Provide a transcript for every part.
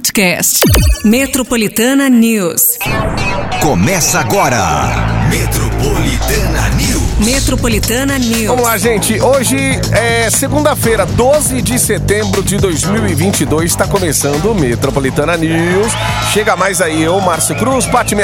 podcast. Metropolitana News. Começa agora. Metropolitana News. Metropolitana News. Vamos lá, gente. Hoje é segunda-feira, 12 de setembro de 2022. Está começando o Metropolitana News. Chega mais aí eu, Márcio Cruz, Pati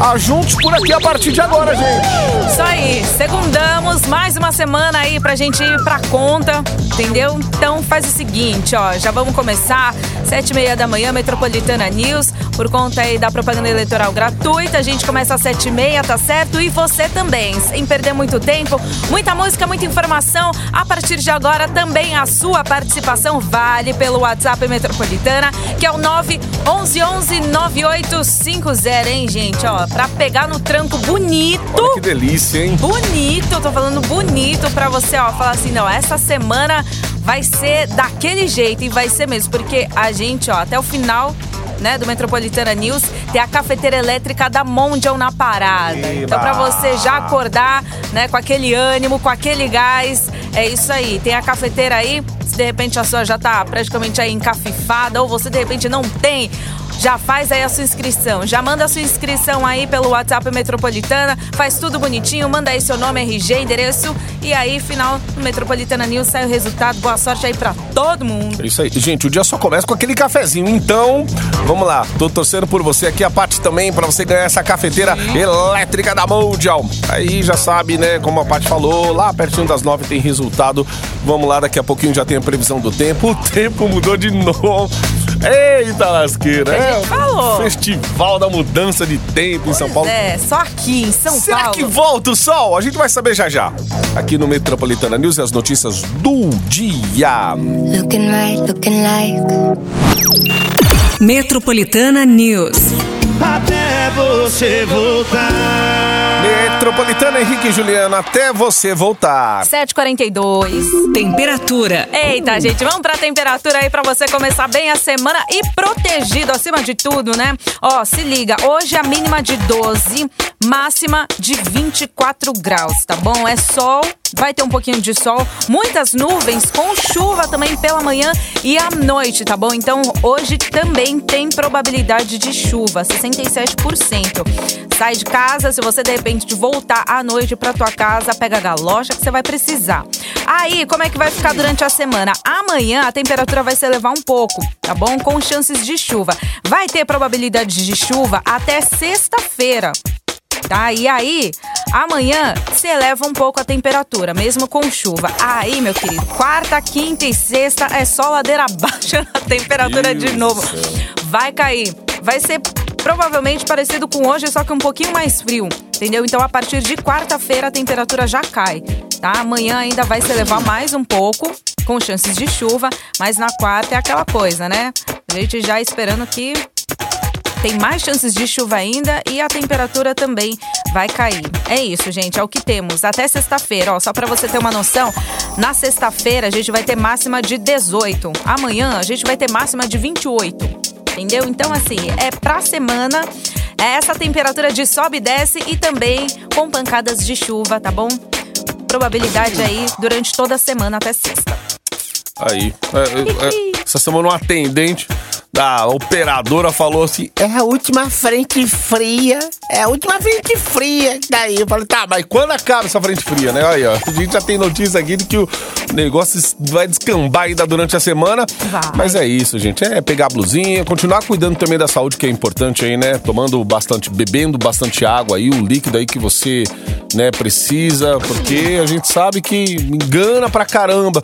Meahira. Ajunte por aqui a partir de agora, gente. Isso aí, segundamos, mais uma semana aí pra gente ir pra conta, entendeu? Então faz o seguinte, ó, já vamos começar, sete e meia da manhã, Metropolitana News, por conta aí da propaganda eleitoral gratuita, a gente começa às sete e meia, tá certo? E você também, sem perder muito tempo, muita música, muita informação, a partir de agora também a sua participação vale pelo WhatsApp Metropolitana, que é o 911 9850, hein, gente, ó, pra pegar no tranco bonito. Olha que delícia, hein? Bonito, tô falando bonito pra você, ó, falar assim, não, essa semana vai ser daquele jeito e vai ser mesmo, porque a gente, ó, até o final né, do Metropolitana News, tem a cafeteira elétrica da Mondial na parada. Eba! Então, pra você já acordar, né, com aquele ânimo, com aquele gás, é isso aí. Tem a cafeteira aí, se de repente a sua já tá praticamente aí encafifada, ou você de repente não tem, já faz aí a sua inscrição. Já manda a sua inscrição aí pelo WhatsApp Metropolitana, faz tudo bonitinho, manda aí seu nome, RG, endereço, e aí, final do Metropolitana News, sai o resultado. Boa sorte aí pra todo mundo. É isso aí. Gente, o dia só começa com aquele cafezinho. Então, vamos lá. Tô torcendo por você aqui, a Paty também, pra você ganhar essa cafeteira elétrica da Mundial. Aí já sabe, né, como a Paty falou, lá pertinho das nove tem resultado. Vamos lá, daqui a pouquinho já tem a previsão do tempo. O tempo mudou de novo. Eita lasqueira. A É falou. festival da mudança de tempo em São Paulo. É, só aqui em São Será Paulo. que volta o sol? A gente vai saber já já. Aqui no Metropolitana News e as notícias do dia. Looking right, looking like Metropolitana News. até você voltar. Metropolitana Henrique e Juliana, até você voltar. 7h42. Temperatura. Eita, gente, vamos pra temperatura aí pra você começar bem a semana e protegido acima de tudo, né? Ó, se liga, hoje a mínima de 12, máxima de 24 graus, tá bom? É sol, vai ter um pouquinho de sol, muitas nuvens com chuva também pela manhã e à noite, tá bom? Então, hoje também tem probabilidade de chuva, 67%. Sai de casa, se você de repente voltar à noite pra tua casa, pega a galocha que você vai precisar. Aí, como é que vai ficar durante a semana? Amanhã a temperatura vai se elevar um pouco, tá bom? Com chances de chuva. Vai ter probabilidade de chuva até sexta-feira. Tá? E aí, amanhã se eleva um pouco a temperatura, mesmo com chuva. Aí, meu querido, quarta, quinta e sexta é só ladeira abaixo na temperatura Deus de novo. Vai cair. Vai ser provavelmente parecido com hoje, só que um pouquinho mais frio, entendeu? Então, a partir de quarta-feira a temperatura já cai, tá? Amanhã ainda vai se elevar mais um pouco, com chances de chuva, mas na quarta é aquela coisa, né? A gente já esperando que tem mais chances de chuva ainda e a temperatura também vai cair. É isso, gente, é o que temos. Até sexta-feira, ó, só pra você ter uma noção, na sexta-feira a gente vai ter máxima de 18. Amanhã a gente vai ter máxima de 28. Entendeu? Então, assim, é pra semana, é essa temperatura de sobe e desce e também com pancadas de chuva, tá bom? Probabilidade aí durante toda a semana até sexta. Aí, é, é, essa semana um atendente da operadora falou assim: é a última frente fria, é a última frente fria. Daí eu falei: tá, mas quando acaba essa frente fria, né? Aí, ó, a gente já tem notícia aqui de que o negócio vai descambar ainda durante a semana. Vai. Mas é isso, gente. É pegar a blusinha, continuar cuidando também da saúde, que é importante aí, né? Tomando bastante, bebendo bastante água aí, o líquido aí que você, né, precisa, porque a gente sabe que engana pra caramba.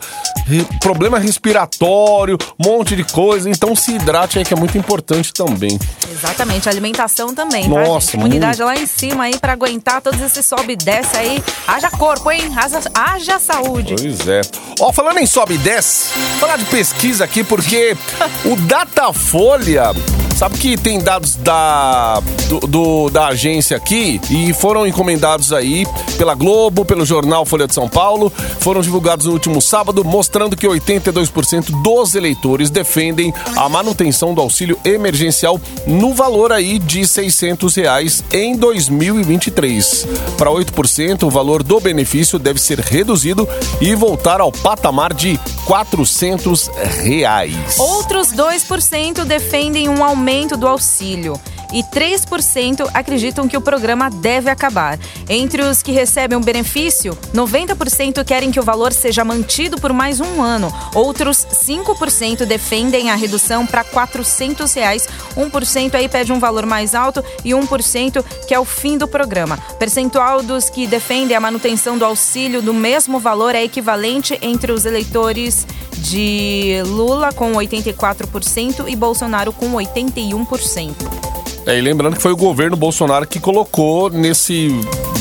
Problema respiratório, um monte de coisa. Então se hidrate aí, que é muito importante também. Exatamente, alimentação também, Nossa, tá? Imunidade lá em cima aí pra aguentar todos esses sobe e desce aí. Haja corpo, hein? Haja, haja saúde. Pois é. Ó, falando em sobe e desce, falar de pesquisa aqui, porque o Datafolha Sabe que tem dados da, do, do- da agência aqui e foram encomendados aí pela Globo, pelo jornal Folha de São Paulo, foram divulgados no último sábado, mostrando que 82% dos eleitores defendem a manutenção do auxílio emergencial no valor aí de 600 reais em 2023. Para 8%, o valor do benefício deve ser reduzido e voltar ao patamar de 400 reais. Outros 2% defendem um aumento do auxílio. E 3% acreditam que o programa deve acabar. Entre os que recebem o benefício, 90% querem que o valor seja mantido por mais um ano. Outros 5% defendem a redução para 400 reais. 1% aí pede um valor mais alto e 1% que é o fim do programa. Percentual dos que defendem a manutenção do auxílio do mesmo valor é equivalente entre os eleitores de Lula com 84% e Bolsonaro com 81%. É, e lembrando que foi o governo Bolsonaro que colocou nesse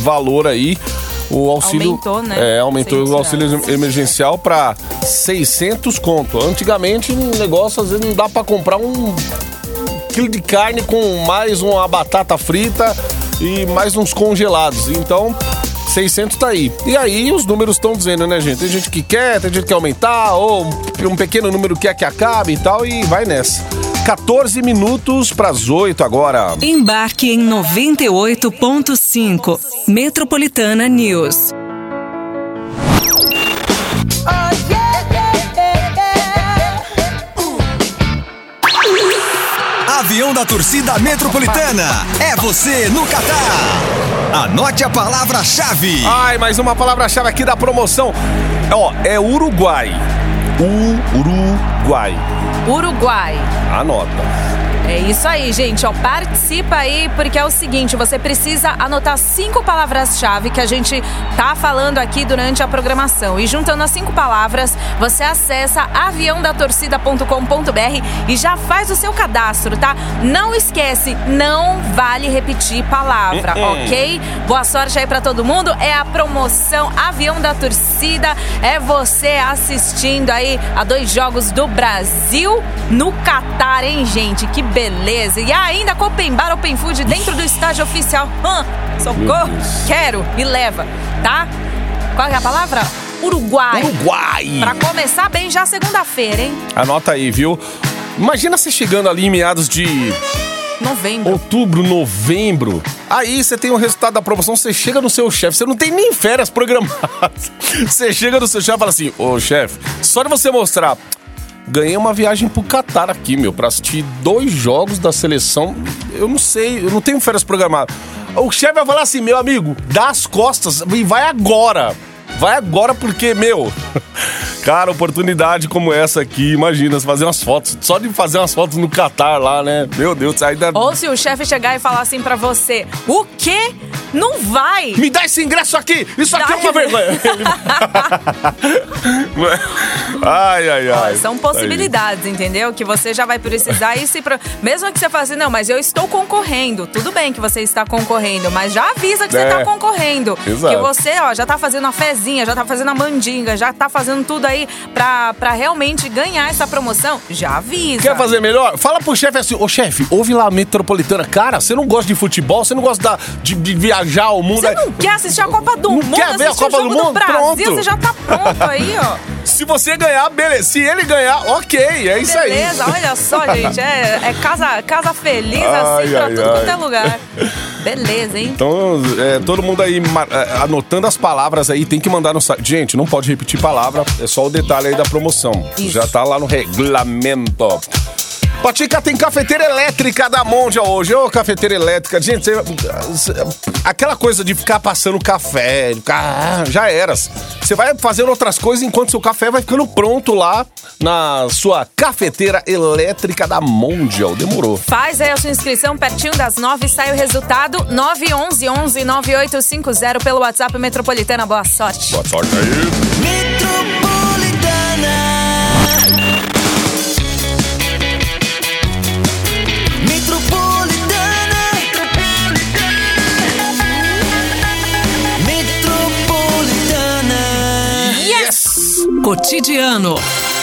valor aí o auxílio. Aumentou, né? É, aumentou o 600 auxílio emergencial para 600 conto. Antigamente, um negócio às vezes não dá para comprar um quilo de carne com mais uma batata frita e mais uns congelados. Então. 600 tá aí. E aí os números estão dizendo, né, gente? Tem gente que quer, tem gente que quer aumentar, ou um pequeno número quer que acabe e tal, e vai nessa. 14 minutos para as 8 agora. Embarque em 98.5. Metropolitana News. Avião da torcida metropolitana. É você no Catar. Anote a palavra-chave. Ai, mais uma palavra-chave aqui da promoção. Ó, é Uruguai. Uruguai. Uruguai. Anota. É isso aí, gente. Ó, participa aí, porque é o seguinte: você precisa anotar cinco palavras-chave que a gente tá falando aqui durante a programação. E juntando as cinco palavras, você acessa aviãodatorcida.com.br e já faz o seu cadastro, tá? Não esquece, não vale repetir palavra, ok? Boa sorte aí pra todo mundo. É a promoção Avião da Torcida. É você assistindo aí a dois jogos do Brasil no Catar, hein, gente? Que beleza. E ainda Open Bar, Open Food dentro do estádio oficial. Hã? socorro. Quero. Me leva, tá? Qual é a palavra? Uruguai. Uruguai. Pra começar bem já segunda-feira, hein? Anota aí, viu? Imagina você chegando ali em meados de Novembro. outubro, novembro. Aí você tem o resultado da promoção, você chega no seu chefe, você não tem nem férias programadas. Você chega no seu chefe e fala assim: Ô chefe, só de você mostrar. Ganhei uma viagem pro Catar aqui, meu, pra assistir dois jogos da seleção. Eu não sei, eu não tenho férias programadas. O chefe vai falar assim, meu amigo, dá as costas e vai agora. Vai agora porque, meu, cara, oportunidade como essa aqui, imagina, você fazer umas fotos, só de fazer umas fotos no Catar lá, né? Meu Deus, ainda. Ou se o chefe chegar e falar assim pra você: O quê? Não vai! Me dá esse ingresso aqui! Isso aqui Dá é uma vergonha! Ele- ai, ai, Ó, ai. São possibilidades, entendeu? Que você já vai precisar e se. Pro... Mesmo que você fale assim, não, mas eu estou concorrendo. Tudo bem que você está concorrendo, mas já avisa que você É. está concorrendo. Exato. Que você, ó, já tá fazendo a fezinha, já tá fazendo a mandinga, já tá fazendo tudo aí pra, pra realmente ganhar essa promoção. Já avisa. Quer fazer melhor? Fala pro chefe assim, ô chefe, ouve lá a metropolitana. Cara, você não gosta de futebol, você não gosta da- de, de viajar ao mundo. Você não quer assistir a Copa do Não Mundo, quer ver a Copa o do Mundo? Brasil, Pronto. você já tá pronto aí, ó. Se você ganhar, beleza. Se ele ganhar, ok, é isso aí. Beleza, olha só, gente. É, é casa, casa feliz Ai, assim pra ai, tudo ai. quanto é lugar. Beleza, hein? Então, é, todo mundo aí é, anotando as palavras aí, tem que mandar no site. Gente, não pode repetir palavra, é só o detalhe aí da promoção. Isso. Já tá lá no regulamento. Patica tem cafeteira elétrica da Mondial hoje. Ô, cafeteira elétrica. Gente, você- aquela coisa de ficar passando café, ah, já era. Você vai fazendo outras coisas enquanto seu café vai ficando pronto lá na sua cafeteira elétrica da Mondial. Demorou. Faz aí a sua inscrição pertinho das nove, sai o resultado 911 11 9850 pelo WhatsApp Metropolitana. Boa sorte. Boa sorte aí. Metropolitana. Metropolitana. Metropolitana. Cotidiano.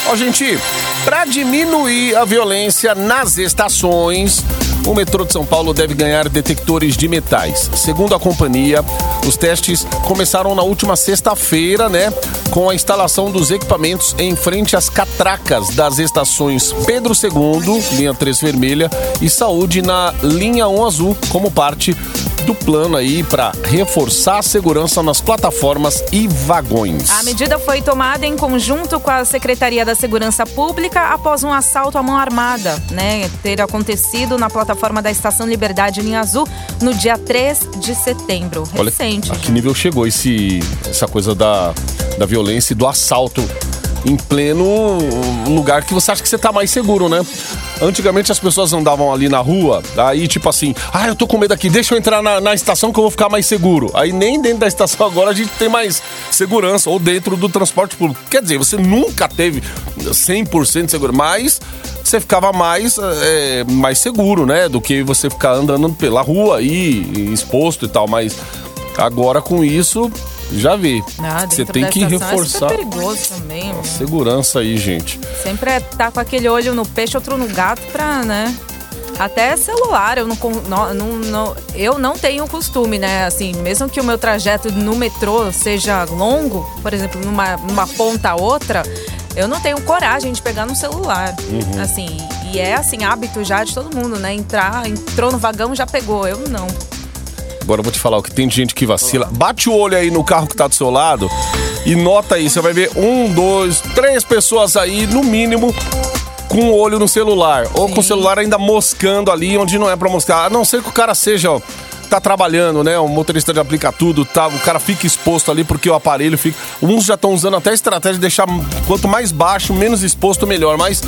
Ó, gente, para diminuir a violência nas estações, o metrô de São Paulo deve ganhar detectores de metais. Segundo a companhia, os testes começaram na última sexta-feira, né? Com a instalação dos equipamentos em frente às catracas das estações Pedro II, linha 3 vermelha, e Saúde na linha 1 azul, como parte do plano aí para reforçar a segurança nas plataformas e vagões. A medida foi tomada em conjunto com a Secretaria da Segurança Pública após um assalto à mão armada, né, ter acontecido na plataforma da Estação Liberdade Linha Azul no dia 3 de setembro. Olha Recente. a que nível chegou esse, essa coisa da, da violência e do assalto em pleno lugar que você acha que você tá mais seguro, né? Antigamente as pessoas andavam ali na rua, aí tipo assim, ah, eu tô com medo aqui, deixa eu entrar na, na estação que eu vou ficar mais seguro. Aí nem dentro da estação agora a gente tem mais segurança, ou dentro do transporte público. Quer dizer, você nunca teve 100% de seguro, mas você ficava mais, é, mais seguro, né? Do que você ficar andando pela rua aí, exposto e tal, mas agora com isso já vi. Ah, Você tem que estação reforçar É perigoso também. mano. segurança aí, gente. Sempre é tá com aquele olho no peixe, outro no gato pra, né? Até celular, eu não, não, não, não- eu não tenho costume, né? Assim, mesmo que o meu trajeto no metrô seja longo, por exemplo, numa, numa ponta a outra, eu não tenho coragem de pegar no celular. Uhum. Assim, e é assim, hábito já de todo mundo, né? Entrar, entrou no vagão, já pegou. Eu não. Agora eu vou te falar o que tem de gente que vacila. Bate o olho aí no carro que tá do seu lado e nota aí. Você vai ver um, dois, três pessoas aí, no mínimo, com o olho no celular. Ou com o celular ainda moscando ali onde não é pra moscar. A não ser que o cara seja, ó, tá trabalhando, né? O motorista de aplica tudo, tá? O cara fica exposto ali porque o aparelho fica. Uns já estão usando até a estratégia de deixar quanto mais baixo, menos exposto, melhor. Mas.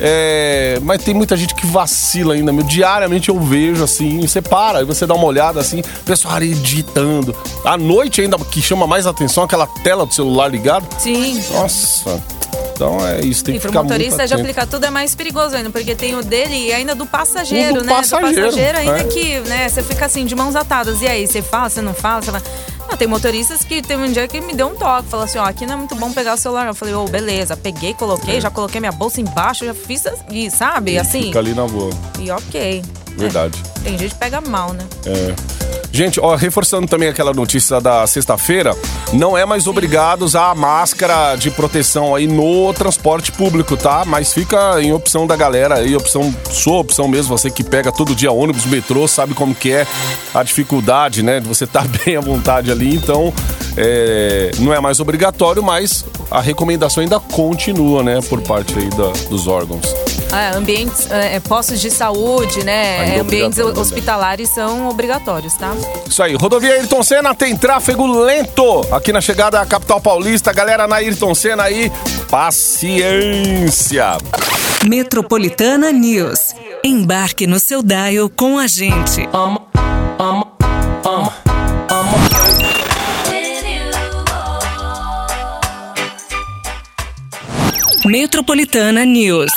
É, mas tem muita gente que vacila ainda, meu. Diariamente eu vejo assim, você para, aí você dá uma olhada assim, pessoal ali digitando. À noite ainda, que chama mais atenção, aquela tela do celular ligada. Sim. Nossa. Então é isso, tem E que pro ficar muito motorista de atento. aplicar tudo é mais perigoso ainda, porque tem o dele e ainda do passageiro, do né? passageiro, do passageiro ainda é. que, né, você fica assim, de mãos atadas. E aí, você fala, você não fala, você fala. Não, tem motoristas que teve um dia que me deu um toque, falou assim, ó, aqui não é muito bom pegar o celular. Eu falei, ô, beleza, peguei, coloquei, já coloquei minha bolsa embaixo, já fiz assim, sabe? Assim. É. Fica ali na boa. E ok. Verdade. É, tem gente que pega mal, né? É. Gente, ó, reforçando também aquela notícia da sexta-feira, não é mais obrigado usar a máscara de proteção aí no transporte público, tá? Mas fica em opção da galera aí, opção, sua opção mesmo, você que pega todo dia ônibus, metrô, sabe como que é a dificuldade, né? De você estar bem à vontade ali, então é, não é mais obrigatório, mas a recomendação ainda continua, né? Por parte aí da- dos órgãos. É, ambientes, é, postos de saúde, né? É, ambientes hospitalares são obrigatórios, tá? Isso aí, rodovia Ayrton Senna tem tráfego lento aqui na chegada à capital paulista. Galera na Ayrton Senna aí, paciência. Metropolitana News. Embarque no seu dial com a gente. Metropolitana News.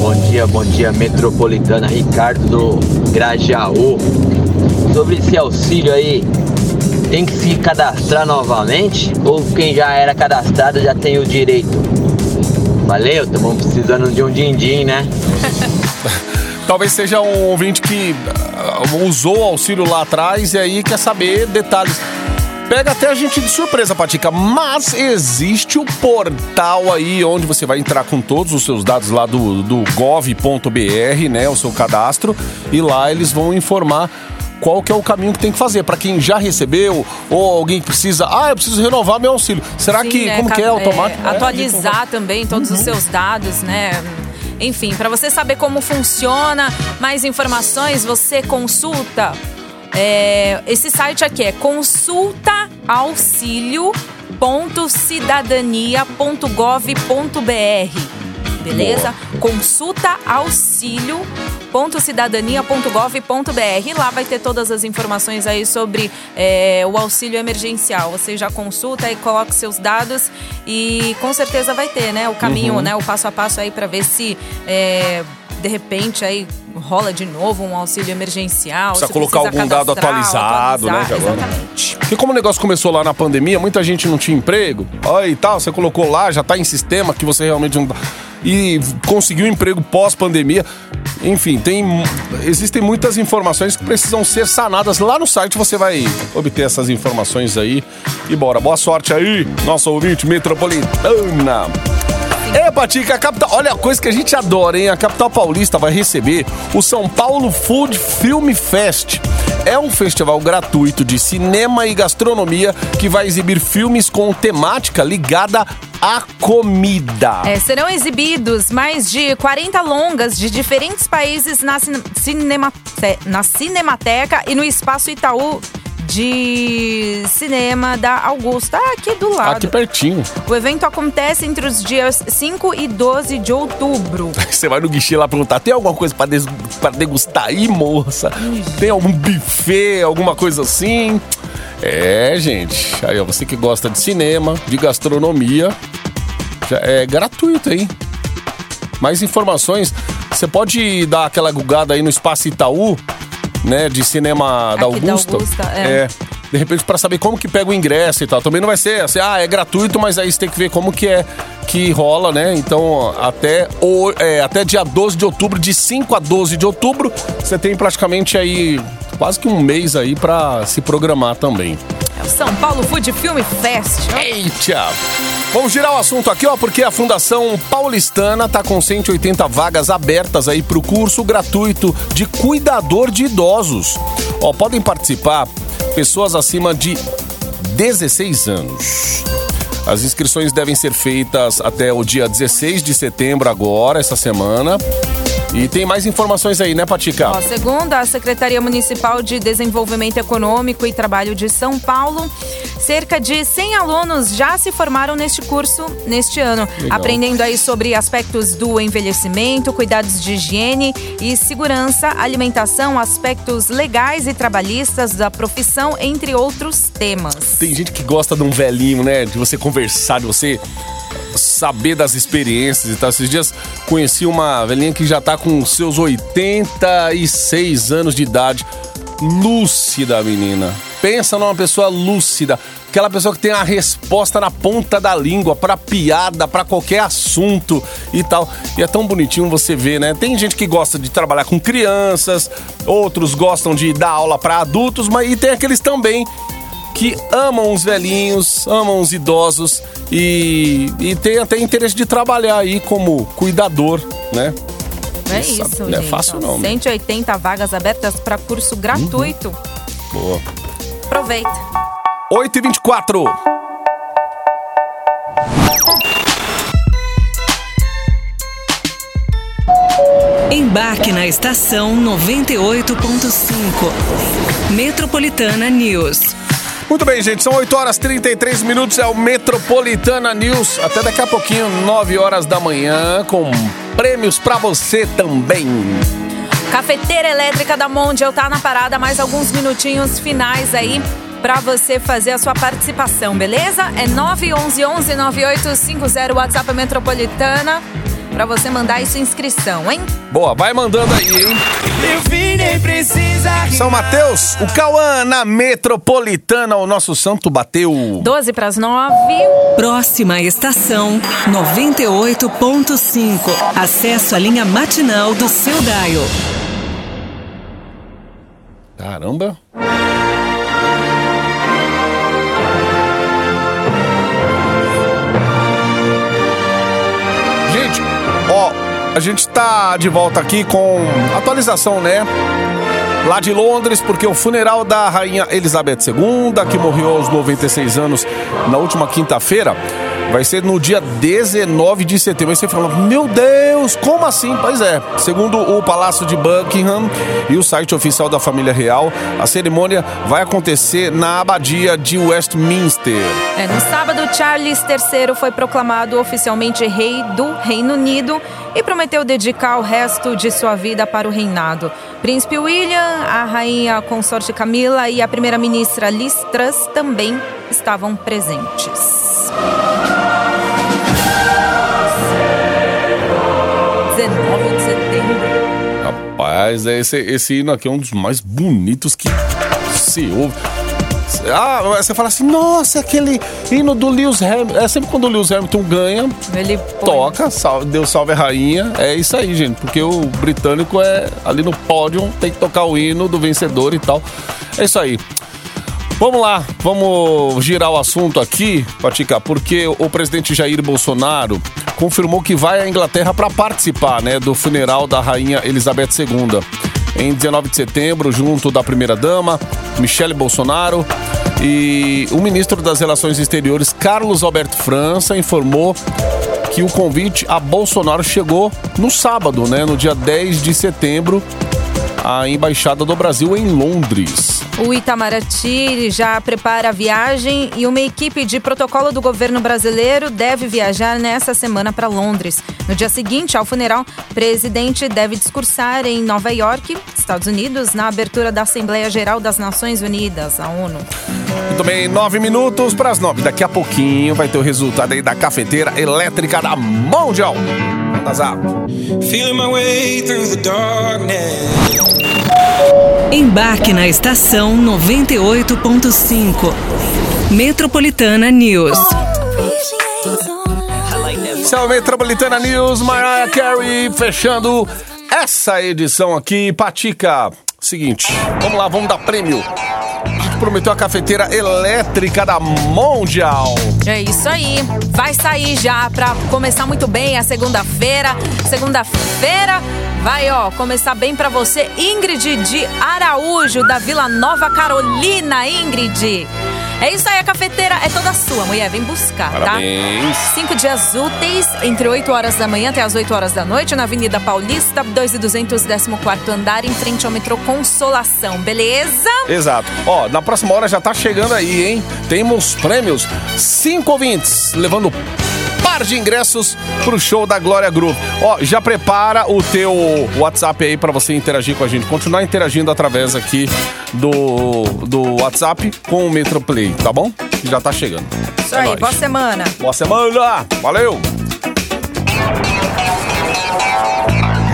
Bom dia, bom dia, Metropolitana, Ricardo do Grajaú. Sobre esse auxílio aí, tem que se cadastrar novamente? Ou quem já era cadastrado já tem o direito? Valeu, estamos precisando de um din-din, né? Talvez seja um ouvinte que ah, usou o auxílio lá atrás e aí quer saber detalhes. Pega até a gente de surpresa, Patica, mas existe o portal aí onde você vai entrar com todos os seus dados lá do, do gov.br, né, o seu cadastro, e lá eles vão informar qual que é o caminho que tem que fazer para quem já recebeu ou alguém que precisa, ah, eu preciso renovar meu auxílio. Será Sim, que né, como que é ca- automático? É, atualizar também todos Uhum. os seus dados, né? Enfim, para você saber como funciona, mais informações, você consulta é, esse site aqui é consultaauxilio.cidadania.gov.br. Beleza? consulta auxílio. Lá vai ter todas as informações aí sobre é, o auxílio emergencial. Você já consulta e coloca seus dados e com certeza vai ter, né? O caminho, Uhum. né? O passo a passo aí para ver se é, de repente aí rola de novo um auxílio emergencial. Precisa colocar precisa algum dado atualizado, né, atualizar, agora. Exatamente. Porque como o negócio começou lá na pandemia, muita gente não tinha emprego. Olha e tal, você colocou lá, já tá em sistema que você realmente não. E conseguiu emprego pós-pandemia. Enfim, tem, existem muitas informações que precisam ser sanadas. Lá no site você vai obter essas informações aí. E bora, boa sorte aí, nosso ouvinte metropolitana. É, Patica, a capital. Olha a coisa que a gente adora, hein? A capital paulista vai receber o São Paulo Food Film Fest. É um festival gratuito de cinema e gastronomia que vai exibir filmes com temática ligada à comida. É, serão exibidos mais de 40 longas de diferentes países na, cine- cinema, na Cinemateca e no Espaço Itaú de Cinema da Augusta, aqui do lado. Aqui pertinho. O evento acontece entre os dias 5 e 12 de outubro. Você vai no guichê lá perguntar: tem alguma coisa pra degustar aí, moça? Tem algum buffet, alguma coisa assim? É, gente. Aí, ó, você que gosta de cinema, de gastronomia, já é gratuito, hein? Mais informações, você pode dar aquela gugada aí no Espaço Itaú, né, de cinema da Aqui da Augusta. Augusta, é. de repente pra saber como que pega o ingresso e tal. Também não vai ser assim, ah, é gratuito, mas aí você tem que ver como que é que rola, né? Então, até, o, é, até dia 12 de outubro, de 5 a 12 de outubro, você tem praticamente aí quase que um mês aí pra se programar também. O São Paulo Food Film Fest. Eita! Vamos girar o assunto aqui, ó, porque a Fundação Paulistana tá com 180 vagas abertas aí pro curso gratuito de cuidador de idosos. Ó, podem participar pessoas acima de 16 anos. As inscrições devem ser feitas até o dia 16 de setembro agora, essa semana. E tem mais informações aí, né, Patica? Ó, segundo a Secretaria Municipal de Desenvolvimento Econômico e Trabalho de São Paulo, cerca de 100 alunos já se formaram neste curso neste ano, Legal. aprendendo aí sobre aspectos do envelhecimento, cuidados de higiene e segurança, alimentação, aspectos legais e trabalhistas da profissão, entre outros temas. Tem gente que gosta de um velhinho, né? De você conversar, de você saber das experiências e tal. Esses dias conheci uma velhinha que já tá com seus 86 anos de idade. Lúcida, menina. Pensa numa pessoa lúcida. Aquela pessoa que tem a resposta na ponta da língua pra piada, pra qualquer assunto e tal. E é tão bonitinho você ver, né? Tem gente que gosta de trabalhar com crianças, outros gostam de dar aula pra adultos, mas e tem aqueles também que amam os velhinhos, amam os idosos e, e tem até interesse de trabalhar aí como cuidador, né? É Isso, isso, não é fácil não, né? 180 vagas abertas para curso gratuito. Boa. Aproveita. 8 e 24 Embarque na estação 98.5. Metropolitana News. Muito bem, gente, são 8 horas e 33 minutos, é o Metropolitana News. Até daqui a pouquinho, 9 horas da manhã, com prêmios pra você também. Cafeteira Elétrica da Mondial tá na parada, mais alguns minutinhos finais aí pra você fazer a sua participação, beleza? É 911 9850 WhatsApp Metropolitana pra você mandar aí sua inscrição, hein? Boa, vai mandando aí, hein? Eu vi, nem precisa São Mateus, o Cauã na Metropolitana, o nosso santo bateu. 12 pras 9. Próxima estação 98.5. Acesso à linha matinal do seu Daio. Caramba. A gente tá de volta aqui com atualização, né? Lá de Londres, porque o funeral da rainha Elizabeth II, que morreu aos 96 anos na última quinta-feira, vai ser no dia 19 de setembro. Aí você fala, meu Deus, como assim? Pois é, segundo o Palácio de Buckingham e o site oficial da família real, a cerimônia vai acontecer na abadia de Westminster. É, no sábado, Charles III foi proclamado oficialmente rei do Reino Unido e prometeu dedicar o resto de sua vida para o reinado. Príncipe William, a rainha consorte Camila e a primeira-ministra Liz Truss também estavam presentes. Rapaz, esse, esse hino aqui é um dos mais bonitos que se ouve. Ah, você fala assim, nossa, aquele hino do Lewis Hamilton. É sempre quando o Lewis Hamilton ganha, Ele toca, sal, Deus salve a rainha. É isso aí, gente. Porque o britânico é ali no pódio, tem que tocar o hino do vencedor e tal. É isso aí. Vamos lá, vamos girar o assunto aqui, Patica, porque o presidente Jair Bolsonaro confirmou que vai à Inglaterra para participar, né, do funeral da rainha Elizabeth II. Em 19 de setembro, junto da primeira-dama, Michele Bolsonaro, e o ministro das Relações Exteriores, Carlos Alberto França, informou que o convite a Bolsonaro chegou no sábado, né, no dia 10 de setembro, à Embaixada do Brasil em Londres. O Itamaraty já prepara a viagem e uma equipe de protocolo do governo brasileiro deve viajar nessa semana para Londres. No dia seguinte ao funeral, o presidente deve discursar em Nova York, Estados Unidos, na abertura da Assembleia Geral das Nações Unidas, a ONU. Muito bem, nove minutos para as nove. Daqui a pouquinho vai ter o resultado aí da cafeteira elétrica da Mundial. Zap. Feeling my way through the darkness. Embarque na estação 98.5. Metropolitana News. Céu Metropolitana News, Mariah Carey fechando essa edição aqui. Patica, seguinte, vamos lá, vamos dar prêmio. Prometeu a cafeteira elétrica da Mundial. É isso aí. Vai sair já pra começar muito bem a segunda-feira. Segunda-feira vai, ó, começar bem pra você. Ingrid de Araújo, da Vila Nova Carolina, Ingrid. É isso aí, a cafeteira é toda sua, mulher. Vem buscar, tá? Parabéns. Cinco dias úteis, entre 8 horas da manhã até as 8 horas da noite, na Avenida Paulista, 2 e 200, 14 andar, em frente ao metrô Consolação, beleza? Exato. Ó, na próxima hora já tá chegando aí, hein? Temos prêmios. Cinco ouvintes levando par de ingressos pro show da Glória Groove. Ó, já prepara o teu WhatsApp aí pra você interagir com a gente. Continuar interagindo através aqui do, do WhatsApp com o Metroplay, tá bom? Já tá chegando. Isso É aí, nóis. boa semana. Boa semana! Valeu!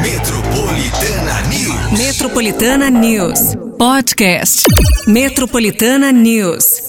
Metropolitana News. Metropolitana News. Podcast. Metropolitana News.